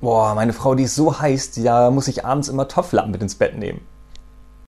Boah, meine Frau, die ist so heiß, da muss ich abends immer Topflappen mit ins Bett nehmen.